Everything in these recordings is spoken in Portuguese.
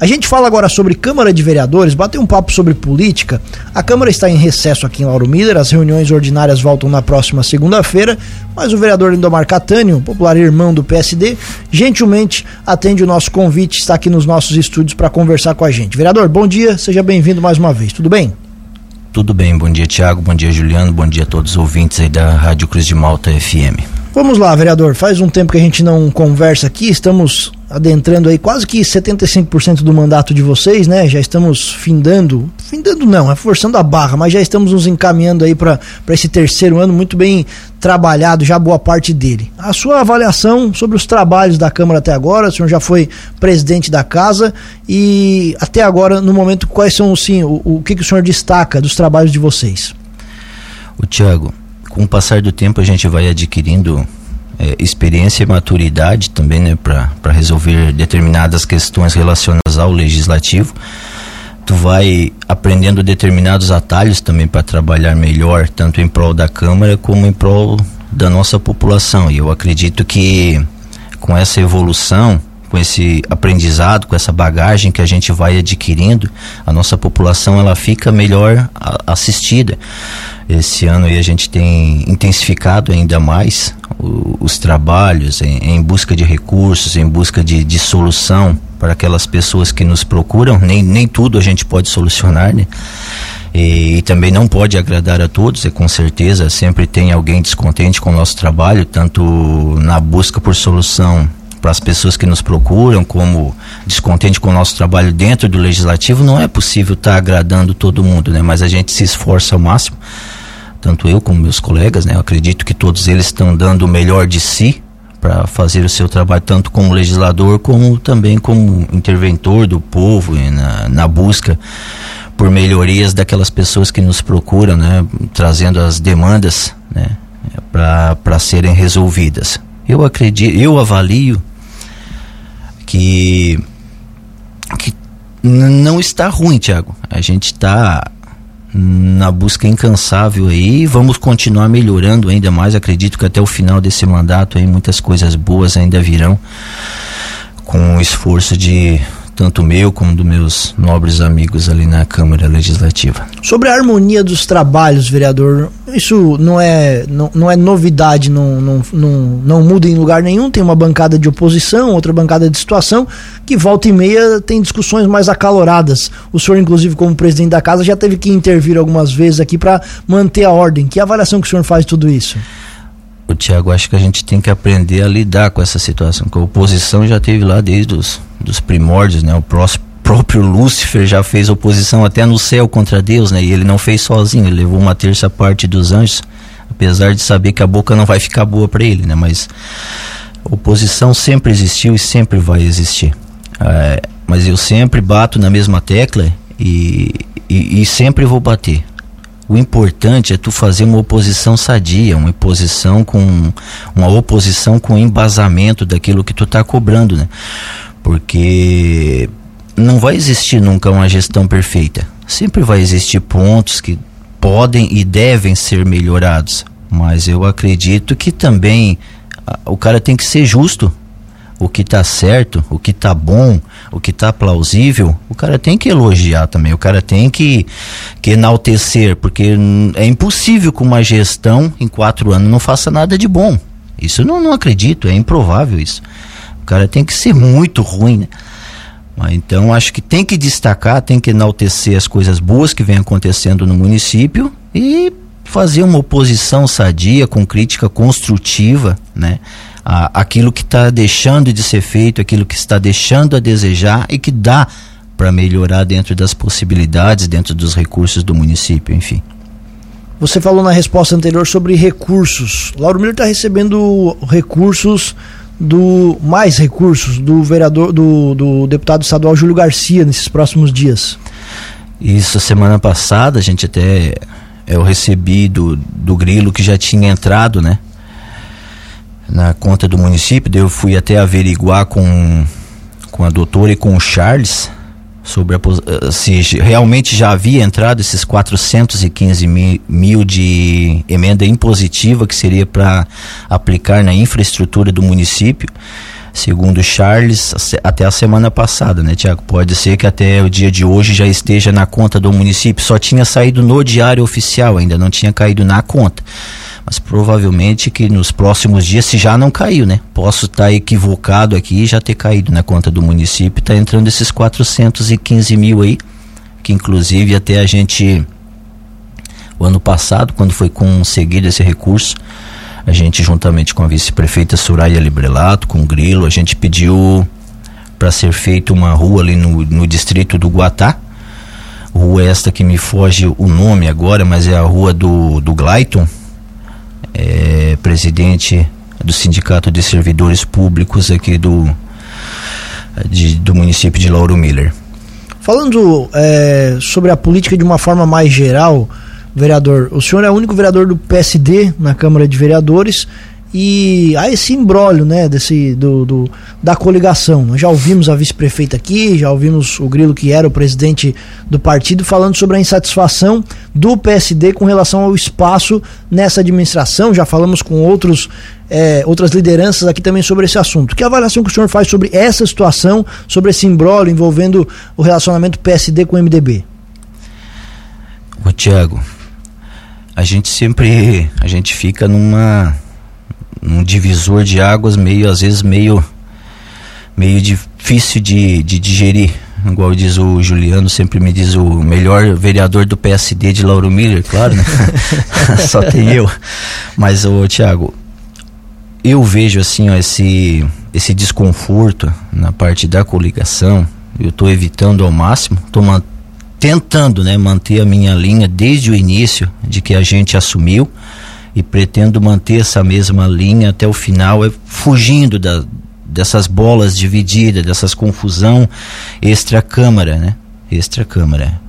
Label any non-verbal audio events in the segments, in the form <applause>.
A gente fala agora sobre Câmara de Vereadores, bater um papo sobre política. A Câmara está em recesso aqui em Lauro Miller, as reuniões ordinárias voltam na próxima segunda-feira, mas o vereador Lindomar Catânio, popular irmão do PSD, gentilmente atende o nosso convite, está aqui nos nossos estúdios para conversar com a gente. Vereador, bom dia, seja bem-vindo mais uma vez, tudo bem? Tudo bem, bom dia Tiago, bom dia Juliano, bom dia a todos os ouvintes aí da Rádio Cruz de Malta FM. Vamos lá, vereador, faz um tempo que a gente não conversa aqui, estamos adentrando aí quase que 75% do mandato de vocês, né? Já estamos findando, findando não, é forçando a barra, mas já estamos nos encaminhando aí para esse terceiro ano muito bem trabalhado, já boa parte dele. A sua avaliação sobre os trabalhos da Câmara até agora, o senhor já foi presidente da casa e até agora, no momento, quais são, sim, o, o que, que o senhor destaca dos trabalhos de vocês? O Tiago, com o passar do tempo a gente vai adquirindo é, experiência e maturidade também, né, para resolver determinadas questões relacionadas ao legislativo. Tu vai aprendendo determinados atalhos também para trabalhar melhor, tanto em prol da Câmara como em prol da nossa população. E eu acredito que com essa evolução, com esse aprendizado, com essa bagagem que a gente vai adquirindo, a nossa população ela fica melhor assistida. Esse ano a gente tem intensificado ainda mais o, os trabalhos em, em, busca de recursos, em busca de, de solução para aquelas pessoas que nos procuram. Nem, nem tudo a gente pode solucionar, né? E, e, também não pode agradar a todos, e com certeza sempre tem alguém descontente com o nosso trabalho, tanto na busca por solução para as pessoas que nos procuram, como descontente com o nosso trabalho dentro do legislativo, não é possível estar tá agradando todo mundo, né? Mas a gente se esforça ao máximo tanto eu como meus colegas, né? Eu acredito que todos eles estão dando o melhor de si para fazer o seu trabalho, tanto como legislador, como também como interventor do povo na, na busca por melhorias daquelas pessoas que nos procuram, né? Trazendo as demandas, né? Para serem resolvidas. Eu acredito, eu avalio que, que não está ruim, Tiago. A gente está na busca incansável aí. Vamos continuar melhorando ainda mais. Acredito que até o final desse mandato aí muitas coisas boas ainda virão com o esforço de tanto meu como dos meus nobres amigos ali na Câmara Legislativa. Sobre a harmonia dos trabalhos, vereador, isso não é, não, não é novidade, não, não, não, não muda em lugar nenhum. Tem uma bancada de oposição, outra bancada de situação, que volta e meia tem discussões mais acaloradas. O senhor, inclusive, como presidente da casa, já teve que intervir algumas vezes aqui para manter a ordem. Que avaliação que o senhor faz de tudo isso? O Tiago, acho que a gente tem que aprender a lidar com essa situação, que a oposição já teve lá desde os dos primórdios, né? O próximo próprio Lúcifer já fez oposição até no céu contra Deus, né? E ele não fez sozinho, ele levou uma terça parte dos anjos, apesar de saber que a boca não vai ficar boa para ele, né? Mas oposição sempre existiu e sempre vai existir. É, mas eu sempre bato na mesma tecla e, e, e sempre vou bater. O importante é tu fazer uma oposição sadia, uma oposição com uma oposição com embasamento daquilo que tu tá cobrando, né? Porque não vai existir nunca uma gestão perfeita. Sempre vai existir pontos que podem e devem ser melhorados, mas eu acredito que também o cara tem que ser justo o que tá certo, o que tá bom, o que tá plausível, o cara tem que elogiar também, o cara tem que, que enaltecer, porque é impossível que uma gestão em quatro anos não faça nada de bom. Isso eu não, não acredito, é improvável isso. O cara tem que ser muito ruim, né? Então acho que tem que destacar, tem que enaltecer as coisas boas que vem acontecendo no município e fazer uma oposição sadia, com crítica construtiva, né? A, aquilo que está deixando de ser feito, aquilo que está deixando a desejar e que dá para melhorar dentro das possibilidades, dentro dos recursos do município, enfim. Você falou na resposta anterior sobre recursos. Lauro Miller está recebendo recursos do mais recursos do vereador do, do deputado estadual Júlio Garcia nesses próximos dias. Isso semana passada a gente até eu recebi do, do Grilo que já tinha entrado, né? Na conta do município, eu fui até averiguar com, com a doutora e com o Charles sobre a, eh, se realmente já havia entrado esses 415 mil, mil de emenda impositiva que seria para aplicar na infraestrutura do município. Segundo Charles, até a semana passada, né, Tiago? Pode ser que até o dia de hoje já esteja na conta do município. Só tinha saído no diário oficial, ainda não tinha caído na conta. Mas provavelmente que nos próximos dias, se já não caiu, né? Posso estar tá equivocado aqui e já ter caído na conta do município. Está entrando esses 415 mil aí, que inclusive até a gente, o ano passado, quando foi conseguido esse recurso, a gente, juntamente com a vice-prefeita Soraya Librelato, com o Grilo, a gente pediu para ser feita uma rua ali no, no distrito do Guatá. Rua esta que me foge o nome agora, mas é a rua do, do Glayton, é, presidente do Sindicato de Servidores Públicos aqui do, de, do município de Lauro Miller. Falando é, sobre a política de uma forma mais geral, vereador, o senhor é o único vereador do PSD na Câmara de Vereadores e há esse embrólio, né, desse, do, do, da coligação. Nós já ouvimos a vice-prefeita aqui, já ouvimos o Grilo, que era o presidente do partido, falando sobre a insatisfação do PSD com relação ao espaço nessa administração. Já falamos com outros, é, outras lideranças aqui também sobre esse assunto. Que avaliação que o senhor faz sobre essa situação, sobre esse embrólio envolvendo o relacionamento PSD com o MDB? Ô, Tiago, a gente sempre a gente fica numa num divisor de águas meio às vezes meio meio difícil de, de digerir. Igual diz o Juliano sempre me diz o melhor vereador do PSD de Lauro Miller claro né? <laughs> Só tem eu. Mas o Tiago eu vejo assim ó, esse esse desconforto na parte da coligação. Eu estou evitando ao máximo estou tentando né, manter a minha linha desde o início de que a gente assumiu e pretendo manter essa mesma linha até o final, é, fugindo da, dessas bolas divididas, dessas confusão extra-câmara, né? Extra-câmara.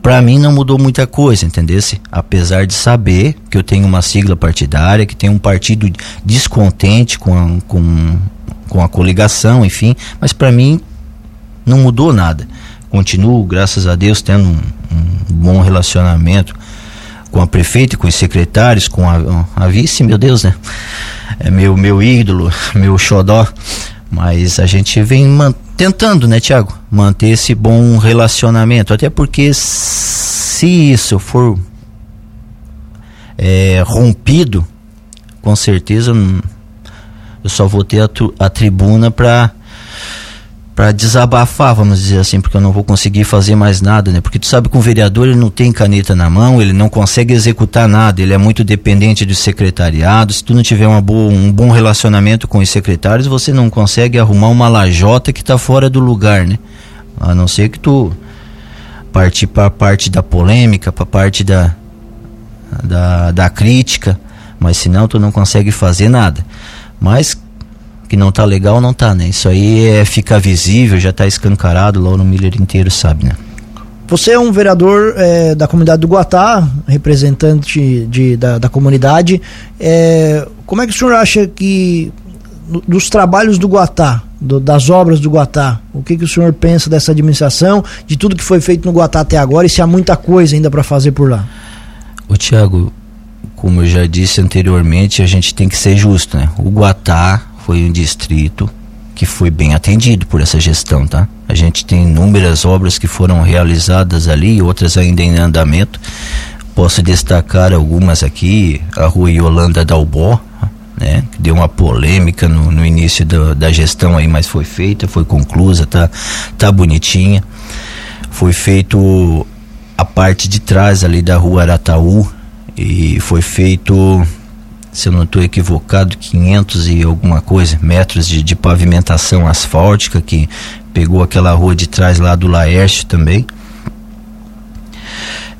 Para mim não mudou muita coisa, entendesse? Apesar de saber que eu tenho uma sigla partidária, que tem um partido descontente com a, com, com a coligação, enfim, mas para mim não mudou nada continuo, graças a Deus, tendo um, um bom relacionamento com a prefeita, com os secretários, com a, a vice, meu Deus, né? É meu, meu ídolo, <laughs> meu xodó. Mas a gente vem tentando, né, Tiago? Manter esse bom relacionamento. Até porque se isso for é, rompido, com certeza eu só vou ter a, a tribuna para para desabafar, vamos dizer assim, porque eu não vou conseguir fazer mais nada, né? Porque tu sabe que o vereador ele não tem caneta na mão, ele não consegue executar nada, ele é muito dependente do secretariado. Se tu não tiver uma boa, um bom relacionamento com os secretários, você não consegue arrumar uma lajota que está fora do lugar, né? A não ser que tu partir para parte da polêmica, para parte da, da, da crítica, mas senão tu não consegue fazer nada. Mas que não tá legal, não tá, né? Isso aí é, fica visível, já tá escancarado, lá no Miller inteiro sabe, né? Você é um vereador é, da comunidade do Guatá, representante de, da, da comunidade. É, como é que o senhor acha que, dos trabalhos do Guatá, do, das obras do Guatá, o que, que o senhor pensa dessa administração, de tudo que foi feito no Guatá até agora e se há muita coisa ainda para fazer por lá? Ô Tiago, como eu já disse anteriormente, a gente tem que ser justo, né? O Guatá foi um distrito que foi bem atendido por essa gestão, tá? A gente tem inúmeras obras que foram realizadas ali, outras ainda em andamento. Posso destacar algumas aqui, a rua Yolanda Dalbó, né? Que deu uma polêmica no, no início do, da gestão aí, mas foi feita, foi conclusa, tá, tá bonitinha. Foi feito a parte de trás ali da rua Arataú e foi feito se eu não estou equivocado, 500 e alguma coisa metros de, de, pavimentação asfáltica que pegou aquela rua de trás lá do Laércio também.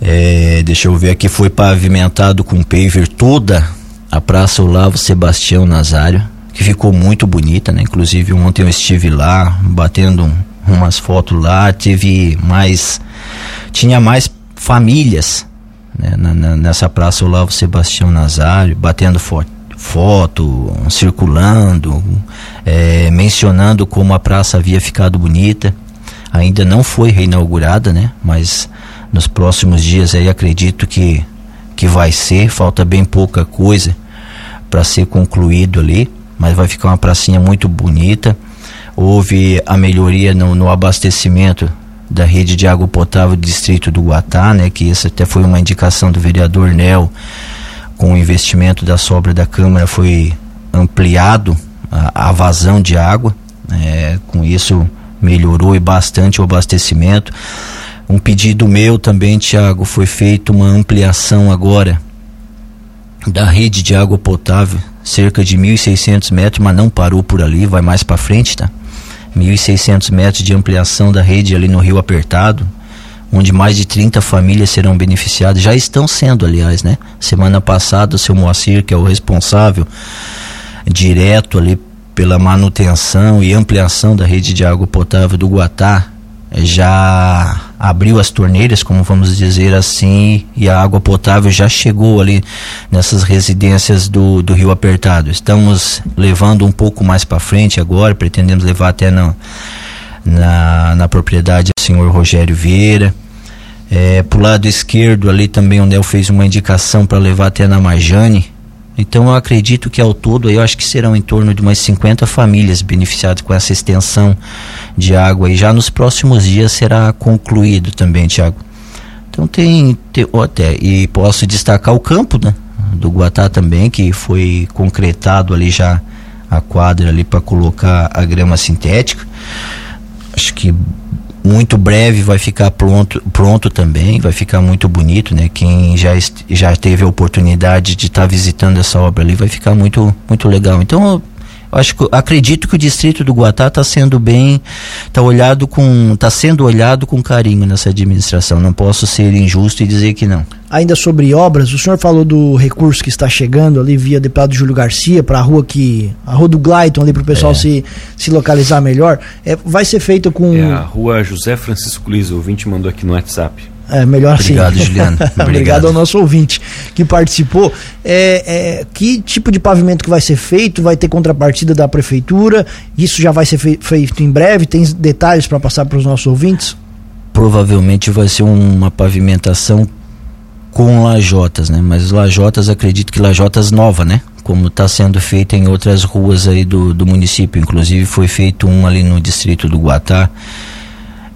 É, deixa eu ver aqui, foi pavimentado com paver toda a Praça Olavo Sebastião Nazário, que ficou muito bonita, né? Inclusive ontem eu estive lá, batendo umas fotos lá, teve mais, tinha mais famílias né, na, nessa praça Olavo Sebastião Nazário, batendo fo foto, circulando, é, mencionando como a praça havia ficado bonita. Ainda não foi reinaugurada, né? Mas nos próximos dias aí acredito que, que vai ser. Falta bem pouca coisa para ser concluído ali, mas vai ficar uma pracinha muito bonita. houve a melhoria no, no abastecimento da rede de água potável do distrito do Guatá, né, que essa até foi uma indicação do vereador Nel, com o investimento da sobra da Câmara foi ampliado a, a vazão de água, é, com isso melhorou e bastante o abastecimento. Um pedido meu também, Tiago, foi feita uma ampliação agora da rede de água potável, cerca de 1.600 metros, mas não parou por ali, vai mais para frente, tá? 1.600 metros de ampliação da rede ali no Rio Apertado, onde mais de 30 famílias serão beneficiadas. Já estão sendo, aliás, né? Semana passada, o seu Moacir, que é o responsável direto ali pela manutenção e ampliação da rede de água potável do Guatá, já abriu as torneiras, como vamos dizer assim, e a água potável já chegou ali nessas residências do, do Rio Apertado. Estamos levando um pouco mais para frente agora, pretendemos levar até na, na, na propriedade do senhor Rogério Vieira. É, pro lado esquerdo ali também o Nel fez uma indicação para levar até na Majane, então eu acredito que ao todo eu acho que serão em torno de umas 50 famílias beneficiadas com essa extensão de água e já nos próximos dias será concluído também, Tiago. Então tem, tem até e posso destacar o campo, né, do Guatá também que foi concretado ali já a quadra ali para colocar a grama sintética. Acho que muito breve vai ficar pronto, pronto também, vai ficar muito bonito, né? Quem já, já teve a oportunidade de estar tá visitando essa obra ali vai ficar muito, muito legal. Então, acho que acredito que o distrito do Guatá está sendo bem, está olhado com, está sendo olhado com carinho nessa administração. Não posso ser injusto e dizer que não. Ainda sobre obras, o senhor falou do recurso que está chegando ali via deputado Júlio Garcia para a rua que a rua do Glayton ali para o pessoal é. se, se localizar melhor. É, vai ser feito com é a rua José Francisco Luiz, o ouvinte mandou aqui no WhatsApp. É, melhor Obrigado, assim. Juliano. Obrigado. <laughs> Obrigado ao nosso ouvinte que participou. É, é, que tipo de pavimento que vai ser feito? Vai ter contrapartida da prefeitura? Isso já vai ser fei feito em breve? Tem detalhes para passar para os nossos ouvintes? Provavelmente vai ser uma pavimentação com lajotas, né? Mas lajotas, acredito que lajotas nova, né? Como está sendo feita em outras ruas aí do, do município. Inclusive foi feito um ali no distrito do Guatá,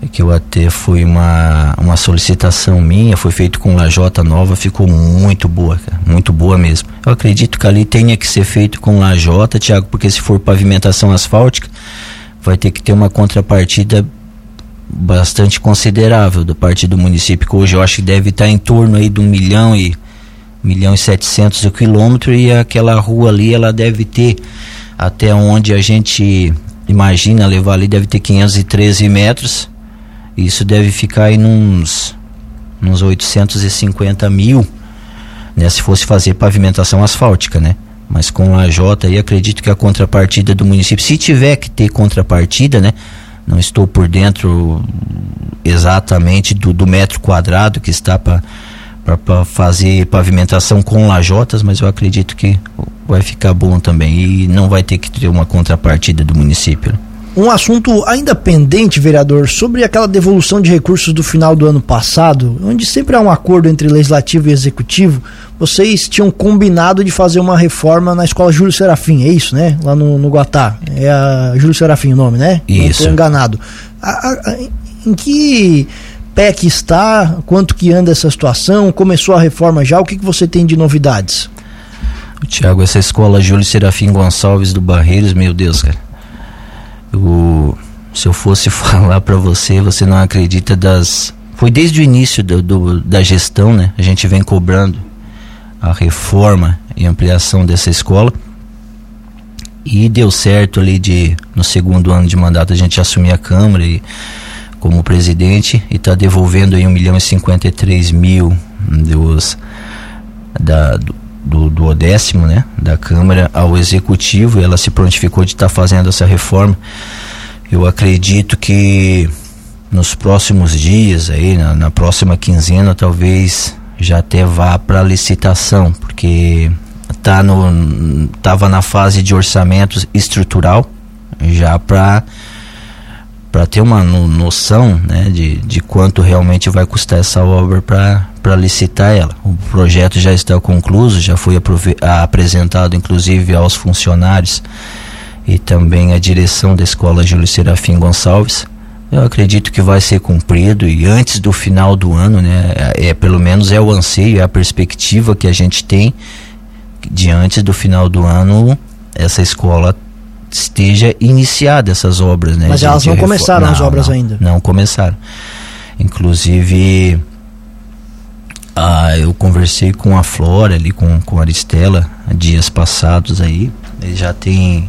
que eu até foi uma, uma solicitação minha, foi feito com lajota nova, ficou muito boa, cara, muito boa mesmo. Eu acredito que ali tenha que ser feito com lajota, Tiago, porque se for pavimentação asfáltica, vai ter que ter uma contrapartida bastante considerável da parte do município, que hoje eu acho que deve estar em torno aí de um milhão e milhão e setecentos quilômetro e aquela rua ali ela deve ter até onde a gente imagina levar ali deve ter 513 metros isso deve ficar aí nos uns 850 mil né se fosse fazer pavimentação asfáltica né mas com a J aí acredito que a contrapartida do município se tiver que ter contrapartida né não estou por dentro exatamente do, do metro quadrado que está para fazer pavimentação com lajotas, mas eu acredito que vai ficar bom também e não vai ter que ter uma contrapartida do município. Um assunto ainda pendente, vereador, sobre aquela devolução de recursos do final do ano passado, onde sempre há um acordo entre legislativo e executivo. Vocês tinham combinado de fazer uma reforma na escola Júlio Serafim, é isso, né? Lá no, no Guatá. É a Júlio Serafim o nome, né? Isso. Não estou enganado. A, a, em que pé que está? Quanto que anda essa situação? Começou a reforma já? O que, que você tem de novidades? Tiago, essa escola Júlio Serafim Gonçalves do Barreiros, meu Deus, cara se eu fosse <laughs> falar para você, você não acredita das. Foi desde o início do, do, da gestão, né? A gente vem cobrando a reforma e ampliação dessa escola. E deu certo ali de no segundo ano de mandato a gente assumir a Câmara e, como presidente e está devolvendo aí 1 milhão e 53 mil dos, da, do, do Odécimo, né, da Câmara ao Executivo, ela se prontificou de estar tá fazendo essa reforma. Eu acredito que nos próximos dias, aí, na, na próxima quinzena, talvez já até vá para licitação, porque tá no tava na fase de orçamento estrutural já para para ter uma noção né, de, de quanto realmente vai custar essa obra para licitar ela. O projeto já está concluído, já foi apresentado inclusive aos funcionários e também a direção da escola Júlio Serafim Gonçalves. Eu acredito que vai ser cumprido e antes do final do ano, né, é, é pelo menos é o anseio, é a perspectiva que a gente tem de antes do final do ano essa escola esteja iniciada essas obras, né? Mas elas não começaram não, as obras não, ainda. Não começaram. Inclusive, ah, eu conversei com a Flora ali, com, com a Aristela, dias passados aí. Ele já tem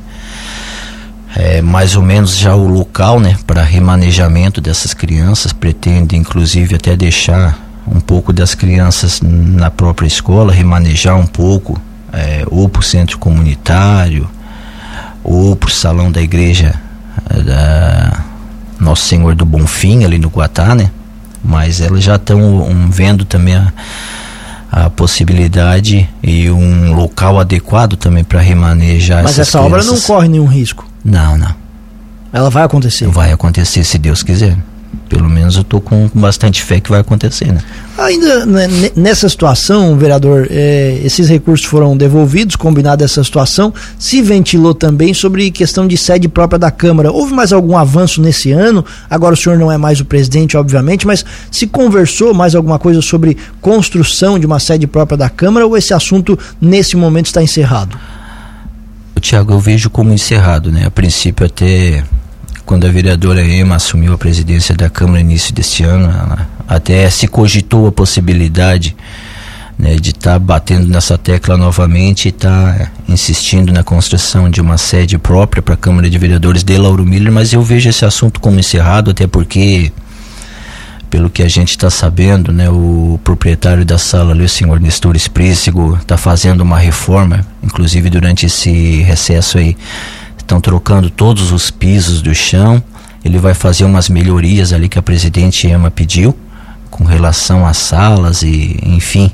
é, mais ou menos já o local, né, para remanejamento dessas crianças. Pretende, inclusive, até deixar um pouco das crianças na própria escola, remanejar um pouco, é, ou para o centro comunitário, ou para o salão da igreja é, da Nosso Senhor do Bonfim, ali no Guatá, né? Mas elas já estão um, vendo também a, a, possibilidade e um local adequado também para remanejar Mas essa crianças. obra não corre nenhum risco? Não, não. Ela vai acontecer? Vai acontecer se Deus quiser pelo menos eu estou com bastante fé que vai acontecer, né? Ainda né, nessa situação, vereador, é, esses recursos foram devolvidos, combinado essa situação, se ventilou também sobre questão de sede própria da Câmara. Houve mais algum avanço nesse ano? Agora o senhor não é mais o presidente, obviamente, mas se conversou mais alguma coisa sobre construção de uma sede própria da Câmara ou esse assunto nesse momento está encerrado? Tiago, eu vejo como encerrado, né? A princípio até quando a vereadora Ema assumiu a presidência da Câmara no início deste ano, até se cogitou a possibilidade né, de estar tá batendo nessa tecla novamente e estar tá insistindo na construção de uma sede própria para a Câmara de Vereadores de Lauro Miller, mas eu vejo esse assunto como encerrado, até porque pelo que a gente está sabendo, né, o proprietário da sala ali, o senhor Nestor Esprícigo, está fazendo uma reforma, inclusive durante esse recesso aí, estão trocando todos os pisos do chão. Ele vai fazer umas melhorias ali que a presidente Emma pediu com relação às salas e enfim.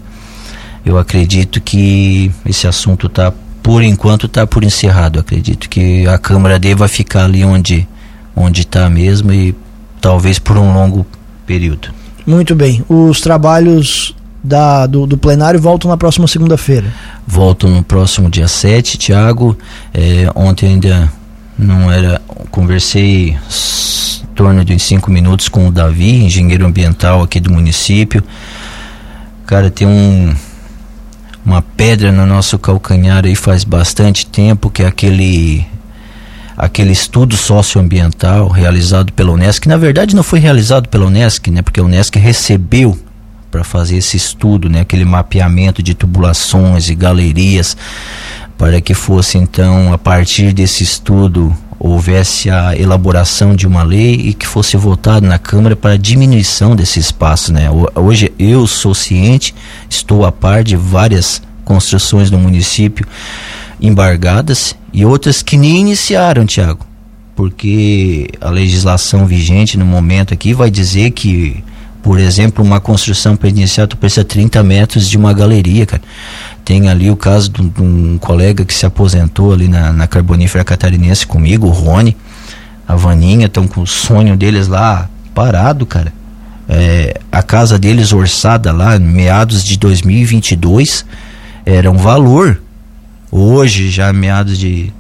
Eu acredito que esse assunto está por enquanto está por encerrado. Eu acredito que a Câmara deva ficar ali onde onde está mesmo e talvez por um longo período. Muito bem. Os trabalhos da, do, do plenário voltam na próxima segunda-feira. Voltam no próximo dia 7, Tiago. É, ontem ainda não era. Conversei em torno de cinco minutos com o Davi, engenheiro ambiental aqui do município. Cara, tem um uma pedra no nosso calcanhar aí faz bastante tempo que é aquele aquele estudo socioambiental realizado pela UNESCO, que na verdade não foi realizado pela UNESCO, né? Porque a UNESCO recebeu para fazer esse estudo, né, aquele mapeamento de tubulações e galerias, para que fosse então a partir desse estudo houvesse a elaboração de uma lei e que fosse votado na Câmara para diminuição desse espaço, né? Hoje eu sou ciente, estou a par de várias construções no município embargadas e outras que nem iniciaram, Tiago, porque a legislação vigente no momento aqui vai dizer que por exemplo, uma construção para iniciar, tu precisa 30 metros de uma galeria, cara. Tem ali o caso de, de um colega que se aposentou ali na, na Carbonífera Catarinense comigo, o Rony, a Vaninha, estão com o sonho deles lá parado, cara. É, a casa deles orçada lá, meados de 2022, era um valor. Hoje, já meados de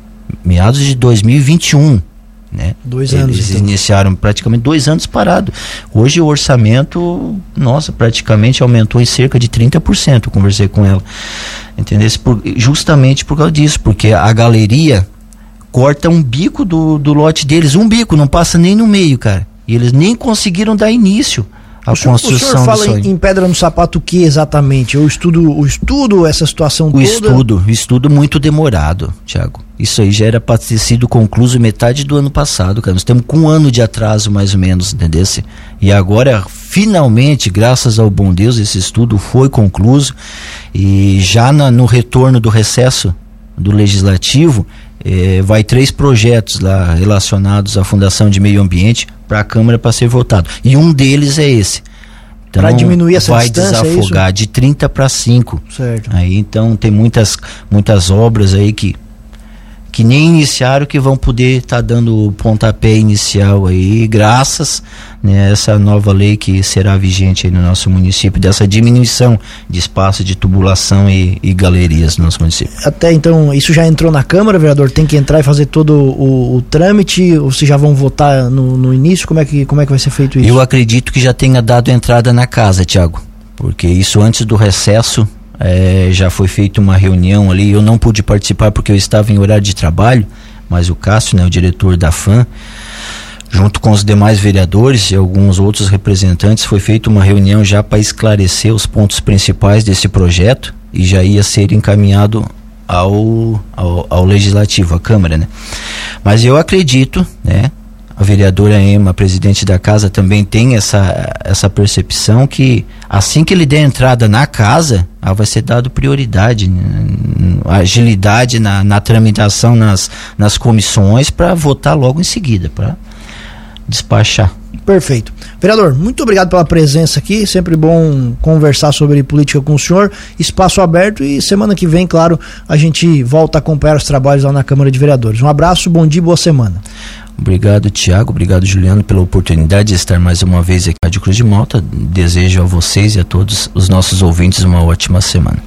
meados de 2021, né? Dois anos. Eles então. iniciaram praticamente dois anos parado. Hoje o orçamento, nossa, praticamente aumentou em cerca de 30%. Eu conversei com ela. Entendeu? Por, justamente por causa disso, porque a galeria corta um bico do, do lote deles, um bico, não passa nem no meio, cara. E eles nem conseguiram dar início a o construção. Senhor, o senhor fala em, em, pedra no sapato o que exatamente? O estudo, o estudo, essa situação o toda? O estudo, estudo muito demorado, Tiago. Isso aí já era para ter sido concluído metade do ano passado, cara. Nós temos com um ano de atraso, mais ou menos, entendeu? E agora, finalmente, graças ao bom Deus, esse estudo foi concluído e já na, no retorno do recesso do legislativo, eh, vai três projetos lá relacionados à Fundação de Meio Ambiente para a Câmara para ser votado. E um deles é esse. Então, para diminuir essa vai é desafogar é de 30 para 5. Certo. Aí então tem muitas muitas obras aí que que nem iniciaram que vão poder estar tá dando o pontapé inicial aí, graças né, essa nova lei que será vigente aí no nosso município, dessa diminuição de espaço de tubulação e, e galerias no nosso município. Até então, isso já entrou na Câmara, vereador? Tem que entrar e fazer todo o, o trâmite? Ou vocês já vão votar no, no, início? Como é, que, como é que vai ser feito isso? Eu acredito que já tenha dado entrada na casa, Tiago, porque isso antes do recesso é, já foi feita uma reunião ali. Eu não pude participar porque eu estava em horário de trabalho, mas o Cássio, né, o diretor da FAM, junto com os demais vereadores e alguns outros representantes, foi feita uma reunião já para esclarecer os pontos principais desse projeto e já ia ser encaminhado ao, ao, ao legislativo, à Câmara, né? Mas eu acredito, né? Vereadora Emma, presidente da casa, também tem essa, essa percepção que assim que ele der entrada na casa, ah, vai ser dado prioridade, agilidade na, na tramitação nas, nas comissões para votar logo em seguida, para despachar. Perfeito. Vereador, muito obrigado pela presença aqui. Sempre bom conversar sobre política com o senhor. Espaço aberto e semana que vem, claro, a gente volta a acompanhar os trabalhos lá na Câmara de Vereadores. Um abraço, bom dia, boa semana. Obrigado, Tiago. Obrigado, Juliano, pela oportunidade de estar mais uma vez aqui na Rádio Cruz de Malta. Desejo a vocês e a todos os nossos ouvintes uma ótima semana.